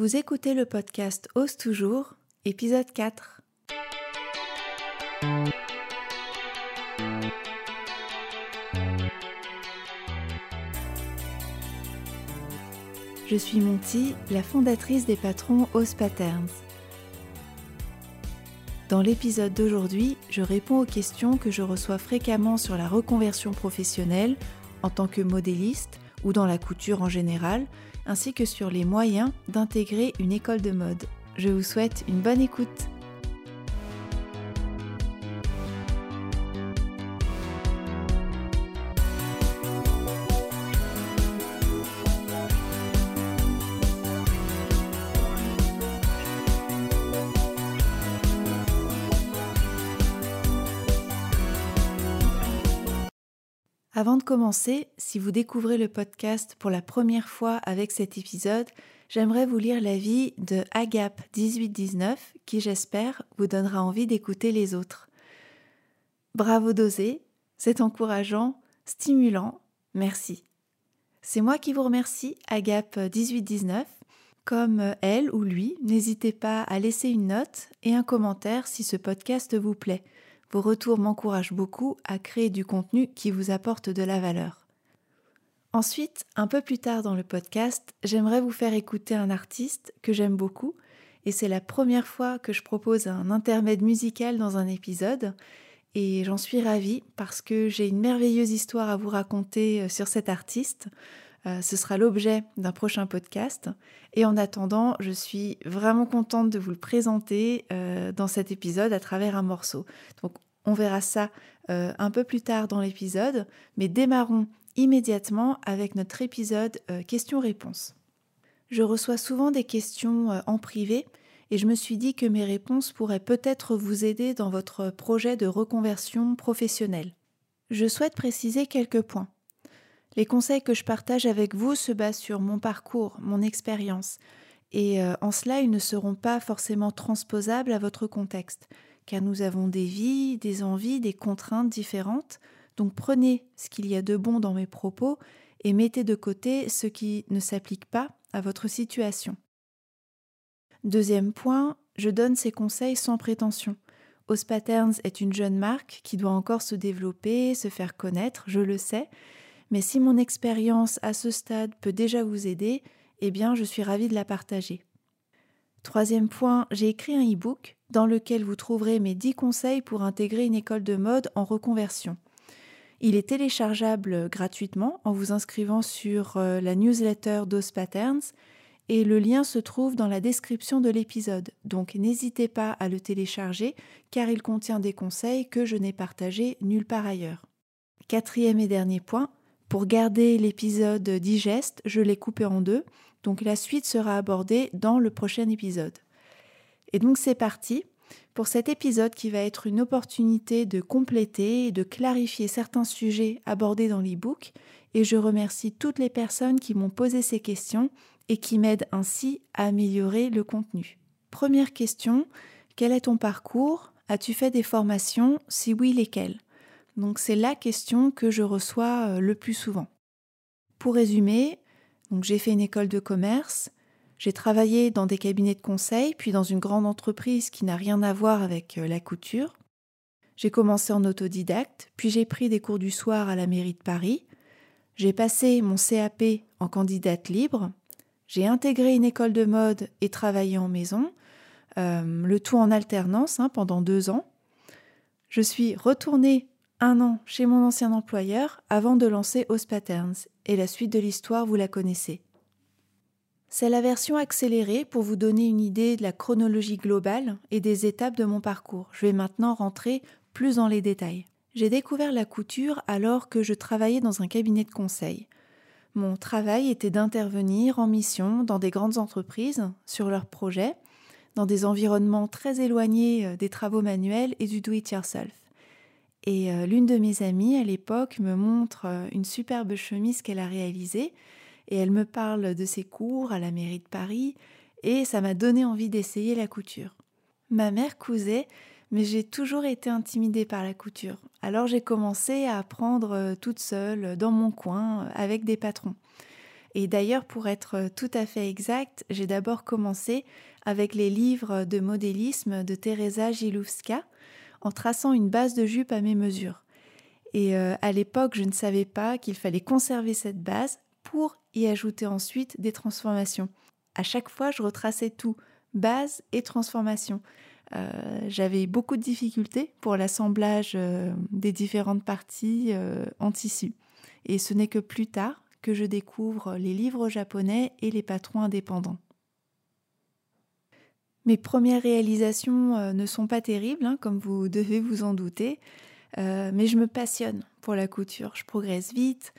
Vous écoutez le podcast Ose toujours, épisode 4. Je suis Monty, la fondatrice des patrons Ose Patterns. Dans l'épisode d'aujourd'hui, je réponds aux questions que je reçois fréquemment sur la reconversion professionnelle en tant que modéliste ou dans la couture en général, ainsi que sur les moyens d'intégrer une école de mode. Je vous souhaite une bonne écoute. Avant de commencer, si vous découvrez le podcast pour la première fois avec cet épisode, j'aimerais vous lire l'avis de Agap1819 qui, j'espère, vous donnera envie d'écouter les autres. Bravo dosé, c'est encourageant, stimulant, merci. C'est moi qui vous remercie, Agap1819. Comme elle ou lui, n'hésitez pas à laisser une note et un commentaire si ce podcast vous plaît. Vos retours m'encouragent beaucoup à créer du contenu qui vous apporte de la valeur. Ensuite, un peu plus tard dans le podcast, j'aimerais vous faire écouter un artiste que j'aime beaucoup et c'est la première fois que je propose un intermède musical dans un épisode et j'en suis ravie parce que j'ai une merveilleuse histoire à vous raconter euh, sur cet artiste. Euh, ce sera l'objet d'un prochain podcast. Et en attendant, je suis vraiment contente de vous le présenter euh, dans cet épisode à travers un morceau. Donc on verra ça euh, un peu plus tard dans l'épisode, mais démarrons immédiatement avec notre épisode questions-réponses. Je reçois souvent des questions en privé et je me suis dit que mes réponses pourraient peut-être vous aider dans votre projet de reconversion professionnelle. Je souhaite préciser quelques points. Les conseils que je partage avec vous se basent sur mon parcours, mon expérience, et euh, en cela ils ne seront pas forcément transposables à votre contexte, car nous avons des vies, des envies, des contraintes différentes, donc prenez ce qu'il y a de bon dans mes propos et mettez de côté ce qui ne s'applique pas à votre situation. Deuxième point, je donne ces conseils sans prétention. Os Patterns est une jeune marque qui doit encore se développer, se faire connaître, je le sais, mais si mon expérience à ce stade peut déjà vous aider, eh bien je suis ravie de la partager. Troisième point, j'ai écrit un e-book dans lequel vous trouverez mes 10 conseils pour intégrer une école de mode en reconversion. Il est téléchargeable gratuitement en vous inscrivant sur euh, la newsletter d'Os Patterns et le lien se trouve dans la description de l'épisode. Donc n'hésitez pas à le télécharger car il contient des conseils que je n'ai partagés nulle part ailleurs. Quatrième et dernier point, pour garder l'épisode digeste, je l'ai coupé en deux, donc la suite sera abordée dans le prochain épisode. Et donc c'est parti. Pour cet épisode qui va être une opportunité de compléter et de clarifier certains sujets abordés dans l'e-book, et je remercie toutes les personnes qui m'ont posé ces questions et qui m'aident ainsi à améliorer le contenu. Première question, quel est ton parcours? As-tu fait des formations? Si oui, lesquelles? Donc c'est la question que je reçois euh, le plus souvent. Pour résumer, j'ai fait une école de commerce, j'ai travaillé dans des cabinets de conseil, puis dans une grande entreprise qui n'a rien à voir avec euh, la couture. J'ai commencé en autodidacte, puis j'ai pris des cours du soir à la mairie de Paris. J'ai passé mon CAP en candidate libre. J'ai intégré une école de mode et travaillé en maison, euh, le tout en alternance hein, pendant deux ans. Je suis retournée un an chez mon ancien employeur avant de lancer Os Patterns, et la suite de l'histoire vous la connaissez. C'est la version accélérée pour vous donner une idée de la chronologie globale et des étapes de mon parcours. Je vais maintenant rentrer plus dans les détails. J'ai découvert la couture alors que je travaillais dans un cabinet de conseil. Mon travail était d'intervenir en mission dans des grandes entreprises sur leurs projets, dans des environnements très éloignés euh, des travaux manuels et du do-it-yourself. Et euh, l'une de mes amies à l'époque me montre euh, une superbe chemise qu'elle a réalisée et elle me parle de ses cours à la mairie de Paris et ça m'a donné envie d'essayer la couture. Ma mère cousait, mais j'ai toujours été intimidée par la couture. Alors j'ai commencé à apprendre euh, toute seule dans mon coin avec des patrons. Et d'ailleurs, pour être tout à fait exact, j'ai d'abord commencé avec les livres de modélisme de Teresa Gilowska en traçant une base de jupe à mes mesures. Et euh, à l'époque, je ne savais pas qu'il fallait conserver cette base pour y ajouter ensuite des transformations. À chaque fois, je retraçais tout, base et transformation. Euh, j'avais beaucoup de difficultés pour l'assemblage euh, des différentes parties en tissu. Et ce n'est que plus tard que je découvre les livres japonais et les patrons indépendants. Mes premières réalisations ne sont pas terribles, hein, comme vous devez vous en douter. Euh, mais je me passionne pour la couture, je progresse vite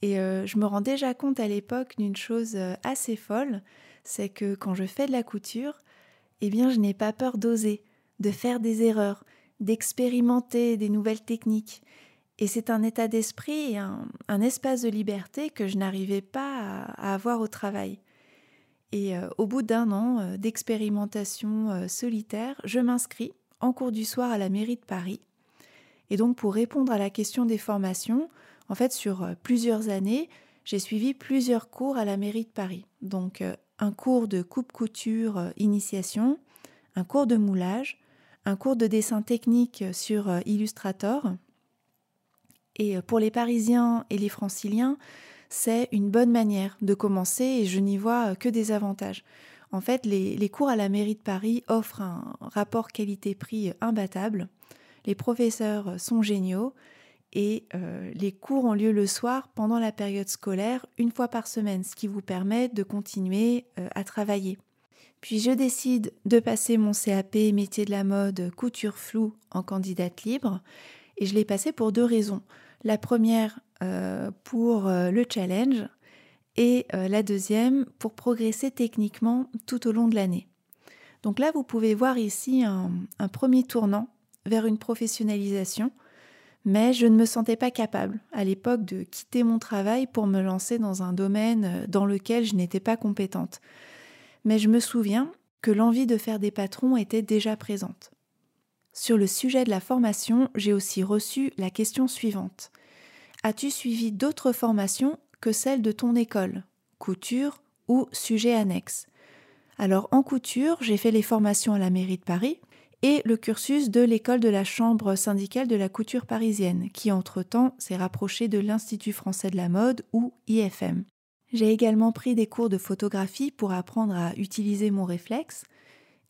et euh, je me rends déjà compte à l'époque d'une chose euh, assez folle, c'est que quand je fais de la couture, eh bien je n'ai pas peur d'oser, de faire des erreurs, d'expérimenter des nouvelles techniques. Et c'est un état d'esprit et un, espace de liberté que je n'arrivais pas à, avoir au travail. Et au bout d'un an d'expérimentation solitaire, je m'inscris en cours du soir à la mairie de Paris et donc pour répondre à la question des formations, en fait sur euh, plusieurs années, j'ai suivi plusieurs cours à la mairie de Paris. Donc euh, un cours de coupe-couture euh, initiation, un cours de moulage, un cours de dessin technique sur Illustrator. Et pour les Parisiens et les Franciliens, c'est une bonne manière de commencer et je n'y vois que des avantages. En fait, les, les cours à la mairie de Paris offrent un rapport qualité-prix imbattable les professeurs sont géniaux et euh, les cours ont lieu le soir pendant la période scolaire une fois par semaine, ce qui vous permet de continuer euh, à travailler. Puis je décide de passer mon CAP métier de la mode couture floue en candidate libre et je l'ai passé pour deux raisons. La première euh, pour le challenge et la deuxième pour progresser techniquement tout au long de l'année. Donc là, vous pouvez voir ici un premier tournant vers une professionnalisation, mais je ne me sentais pas capable à l'époque de quitter mon travail pour me lancer dans un domaine euh, dans lequel je n'étais pas compétente. Mais je me souviens que l'envie de faire des patrons était déjà présente. Sur le sujet de la formation, j'ai aussi reçu la question suivante. As-tu suivi d'autres formations que celles de ton école, couture ou sujet annexe? Alors en couture, j'ai fait les formations à la mairie de Paris, et le cursus de l'école de la Chambre syndicale de la couture parisienne, qui entre-temps s'est rapproché de l'Institut français de la mode ou IFM. J'ai également pris des cours de photographie pour apprendre à utiliser mon réflexe,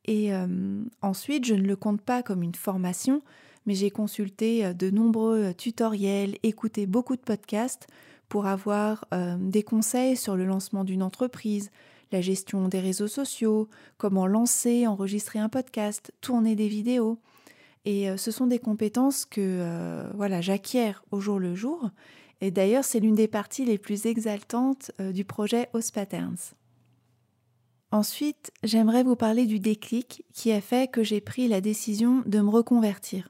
et euh, ensuite je ne le compte pas comme une formation, mais j'ai consulté euh, de nombreux tutoriels, écouté beaucoup de podcasts pour avoir euh, des conseils sur le lancement d'une entreprise, la gestion des réseaux sociaux, comment lancer, enregistrer un podcast, tourner des vidéos. Et euh, ce sont des compétences que euh, voilà, j'acquiers au jour le jour. Et d'ailleurs, c'est l'une des parties les plus exaltantes euh, du projet Os Patterns. Ensuite, j'aimerais vous parler du déclic qui a fait que j'ai pris la décision de me reconvertir.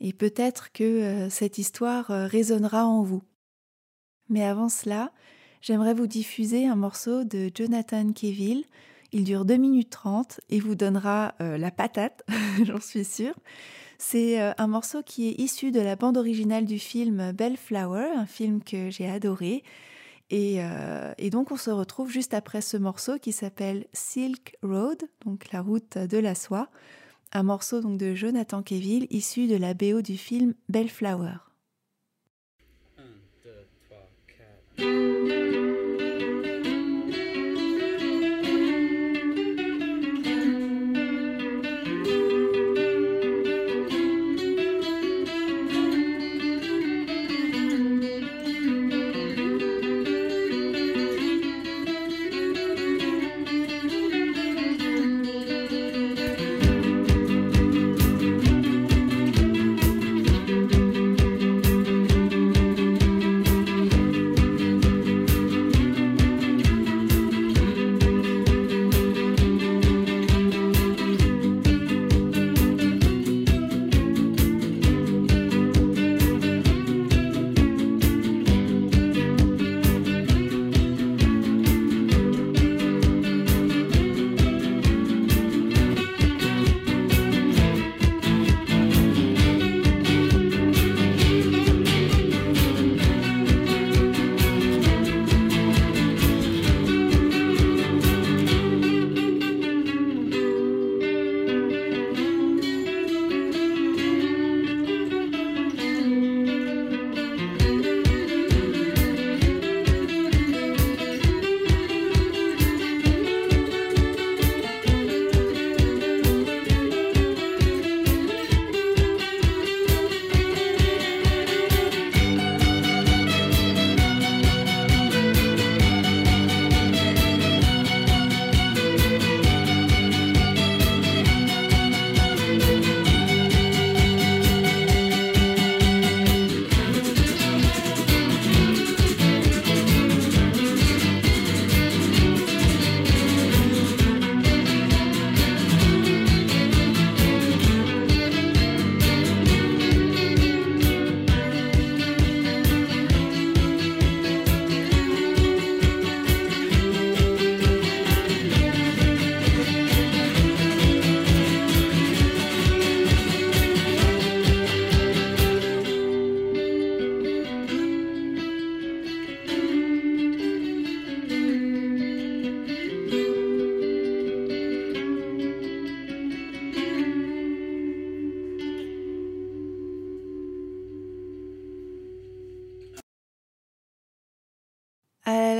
Et peut-être que cette histoire résonnera en vous. Mais avant cela, j'aimerais vous diffuser un morceau de Jonathan Keville. Il dure 2 minutes 30 et vous donnera euh, la patate, j'en suis sûre. C'est euh, un morceau qui est issu de la bande originale du film Bellflower, un film que j'ai adoré. Euh, et, donc on se retrouve juste après ce morceau qui s'appelle Silk Road, donc la route de la soie, un morceau donc de Jonathan Keville issu de la BO du film Bellflower.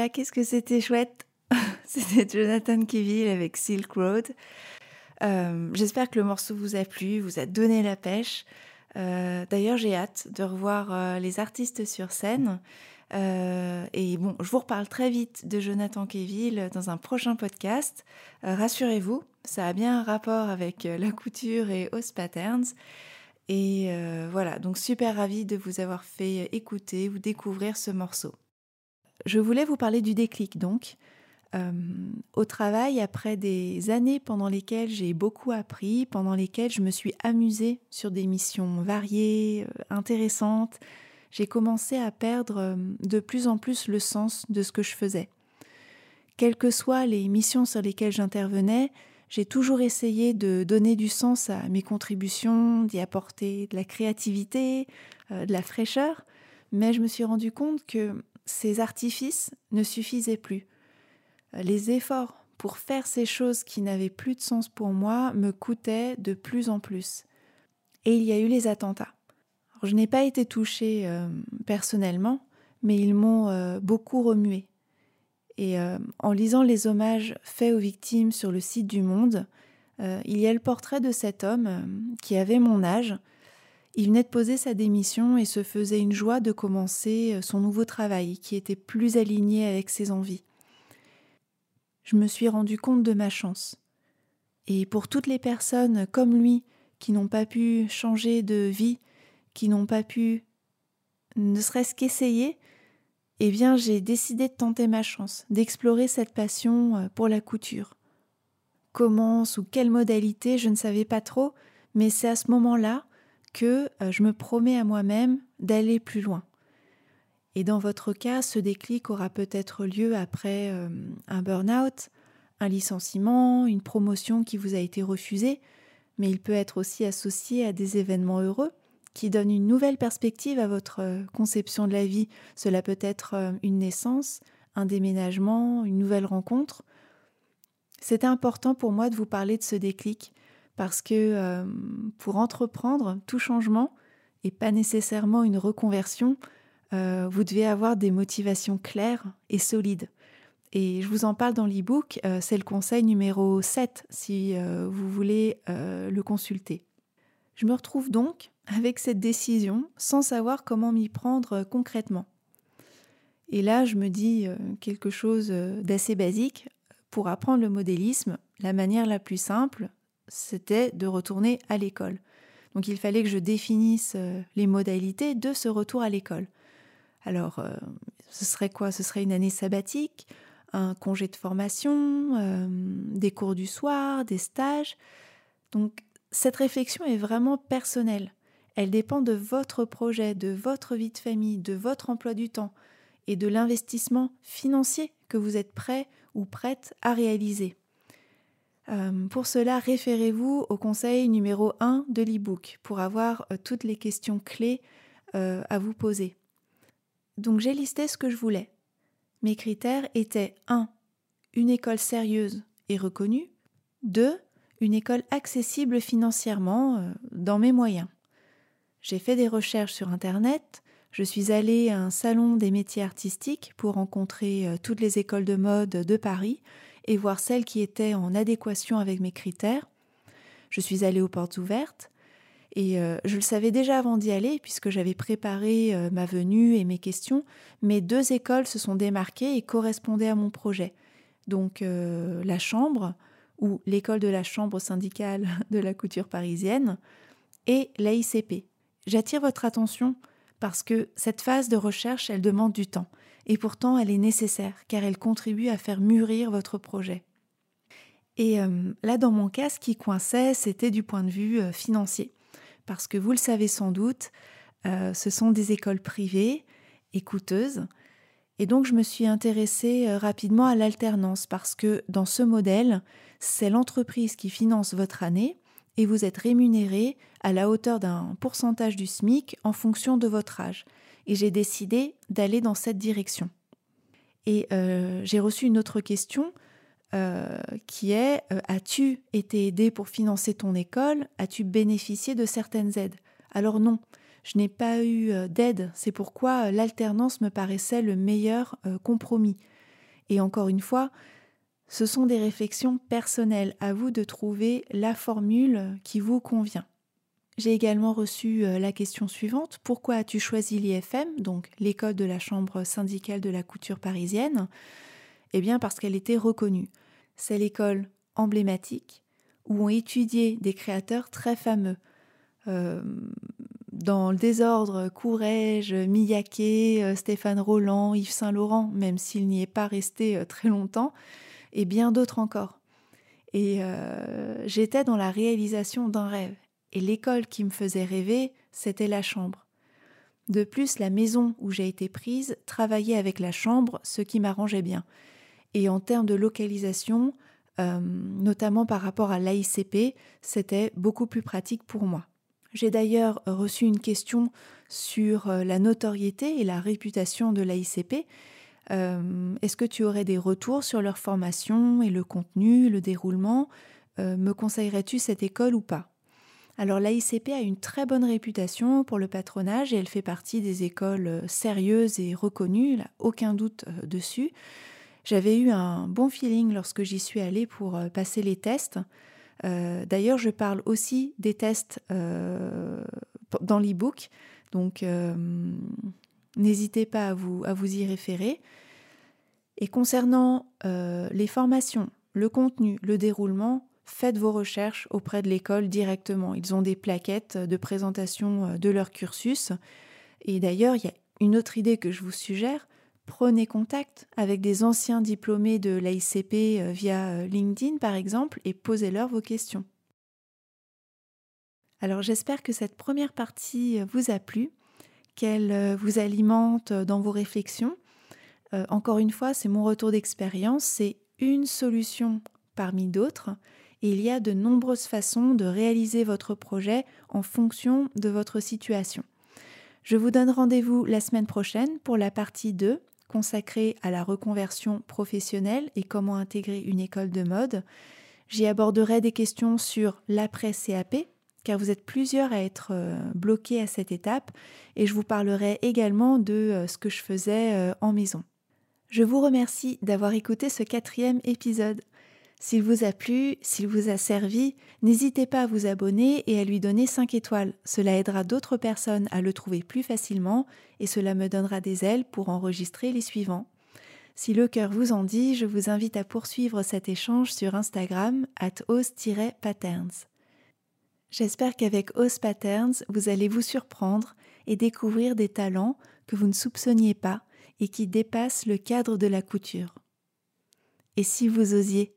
Qu'est-ce que c'était chouette? C'était Jonathan Keville avec Silk Road. Euh, j'espère que le morceau vous a plu, vous a donné la pêche. Euh, d'ailleurs, j'ai hâte de revoir euh, les artistes sur scène. et bon, je vous reparle très vite de Jonathan Keville dans un prochain podcast. Rassurez-vous, ça a bien un rapport avec la couture et Os Patterns. Et voilà, donc super ravie de vous avoir fait écouter ou découvrir ce morceau. Je voulais vous parler du déclic donc. Euh, au travail, après des années pendant lesquelles j'ai beaucoup appris, pendant lesquelles je me suis amusée sur des missions variées, euh, intéressantes, j'ai commencé à perdre euh, de plus en plus le sens de ce que je faisais. Quelles que soient les missions sur lesquelles j'intervenais, j'ai toujours essayé de donner du sens à mes contributions, d'y apporter de la créativité, de la fraîcheur, mais je me suis rendu compte que ces artifices ne suffisaient plus. Les efforts pour faire ces choses qui n'avaient plus de sens pour moi me coûtaient de plus en plus. Et il y a eu les attentats. je n'ai pas été touchée euh, personnellement, mais ils m'ont euh, beaucoup remué. Et euh, en lisant les hommages faits aux victimes sur le site du Monde, il y a le portrait de cet homme qui avait mon âge, il venait de poser sa démission et se faisait une joie de commencer euh, son nouveau travail qui était plus aligné avec ses envies. Je me suis rendu compte de ma chance. Et pour toutes les personnes comme lui qui n'ont pas pu changer de vie, qui n'ont pas pu ne serait-ce qu'essayer, eh bien j'ai décidé de tenter ma chance, d'explorer cette passion euh, pour la couture. Comment, sous quelle modalité, je ne savais pas trop, mais c'est à ce moment-là que euh, je me promets à moi-même d'aller plus loin. Et dans votre cas, ce déclic aura peut-être lieu après euh, un burn-out, un licenciement, une promotion qui vous a été refusée, mais il peut être aussi associé à des événements heureux qui donnent une nouvelle perspective à votre euh, conception de la vie. Cela peut être une naissance, un déménagement, une nouvelle rencontre. C'était important pour moi de vous parler de ce déclic parce que euh, pour entreprendre tout changement, et pas nécessairement une reconversion, euh, vous devez avoir des motivations claires et solides. Et je vous en parle dans l'e-book, euh, c'est le conseil numéro 7 si vous voulez le consulter. Je me retrouve donc avec cette décision sans savoir comment m'y prendre concrètement. Et là, je me dis quelque chose d'assez basique. Pour apprendre le modélisme, la manière la plus simple, c'était de retourner à l'école. Donc il fallait que je définisse euh, les modalités de ce retour à l'école. Alors, euh, ce serait quoi? Ce serait une année sabbatique, un congé de formation, euh, des cours du soir, des stages. Donc, cette réflexion est vraiment personnelle. Elle dépend de votre projet, de votre vie de famille, de votre emploi du temps et de l'investissement financier que vous êtes prêt ou prête à réaliser. Euh, pour cela, référez-vous au conseil numéro 1 de l'e-book pour avoir euh, toutes les questions clés euh, à vous poser. Donc j'ai listé ce que je voulais. Mes critères étaient 1. Une école sérieuse et reconnue. 2. Une école accessible financièrement dans mes moyens. J'ai fait des recherches sur Internet, je suis allée à un salon des métiers artistiques pour rencontrer toutes les écoles de mode de Paris et voir celles qui étaient en adéquation avec mes critères. Je suis allée aux portes ouvertes et euh, je le savais déjà avant d'y aller puisque j'avais préparé euh, ma venue et mes questions, mais deux écoles se sont démarquées et correspondaient à mon projet. Donc euh, la Chambre, ou l'école de la Chambre syndicale de la couture parisienne, et l'AICP. J'attire votre attention parce que cette phase de recherche, elle demande du temps et pourtant elle est nécessaire car elle contribue à faire mûrir votre projet. Et euh, là, dans mon cas, ce qui coinçait, c'était du point de vue euh, financier. Parce que vous le savez sans doute, euh, ce sont des écoles privées et coûteuses. Et donc, je me suis intéressée rapidement à l'alternance parce que dans ce modèle, c'est l'entreprise qui finance votre année et vous êtes rémunéré à la hauteur d'un pourcentage du SMIC en fonction de votre âge et j'ai décidé d'aller dans cette direction. Et euh, j'ai reçu une autre question euh, qui est euh, As-tu été aidé pour financer ton école? As-tu bénéficié de certaines aides? Alors non, je n'ai pas eu d'aide. C'est pourquoi l'alternance me paraissait le meilleur compromis. Et encore une fois, ce sont des réflexions personnelles, à vous de trouver la formule qui vous convient. J'ai également reçu euh, la question suivante pourquoi as-tu choisi l'IFM, donc l'école de la Chambre syndicale de la couture parisienne? Eh bien, parce qu'elle était reconnue. C'est l'école emblématique où ont étudié des créateurs très fameux. Euh, dans le désordre, Courrèges, Miyaké, euh, Stéphane Roland, Yves Saint-Laurent, même s'il n'y est pas resté très longtemps, et bien d'autres encore. Et j'étais dans la réalisation d'un rêve et l'école qui me faisait rêver, c'était la chambre. De plus, la maison où j'ai été prise travaillait avec la chambre, ce qui m'arrangeait bien. Et en termes de localisation, euh, notamment par rapport à l'AICP, c'était beaucoup plus pratique pour moi. J'ai d'ailleurs reçu une question sur euh, la notoriété et la réputation de l'AICP. Euh, est-ce que tu aurais des retours sur leur formation et le contenu, le déroulement? Me conseillerais-tu cette école ou pas? Alors l'AICP a une très bonne réputation pour le patronage et elle fait partie des écoles euh, sérieuses et reconnues, là, aucun doute euh, dessus. J'avais eu un bon feeling lorsque j'y suis allée pour euh, passer les tests. D'ailleurs, je parle aussi des tests dans l'e-book, donc n'hésitez pas à vous, y référer. Et concernant les formations, le contenu, le déroulement, faites vos recherches auprès de l'école directement. Ils ont des plaquettes de présentation euh, de leur cursus. Et d'ailleurs, il y a une autre idée que je vous suggère. Prenez contact avec des anciens diplômés de l'AICP euh, via euh, LinkedIn par exemple et posez-leur vos questions. Alors j'espère que cette première partie vous a plu, qu'elle vous alimente dans vos réflexions. encore une fois, c'est mon retour d'expérience, c'est une solution parmi d'autres il y a de nombreuses façons de réaliser votre projet en fonction de votre situation. Je vous donne rendez-vous la semaine prochaine pour la partie 2 consacrée à la reconversion professionnelle et comment intégrer une école de mode. J'y aborderai des questions sur l'après-CAP, car vous êtes plusieurs à être euh, bloqués à cette étape, et je vous parlerai également de euh, ce que je faisais euh, en maison. Je vous remercie d'avoir écouté ce quatrième épisode. S'il vous a plu, s'il vous a servi, n'hésitez pas à vous abonner et à lui donner 5 étoiles. Cela aidera d'autres personnes à le trouver plus facilement et cela me donnera des ailes pour enregistrer les suivants. Si le cœur vous en dit, je vous invite à poursuivre cet échange sur Instagram at patterns J'espère qu'avec Ose Patterns, vous allez vous surprendre et découvrir des talents que vous ne soupçonniez pas et qui dépassent le cadre de la couture. Et si vous osiez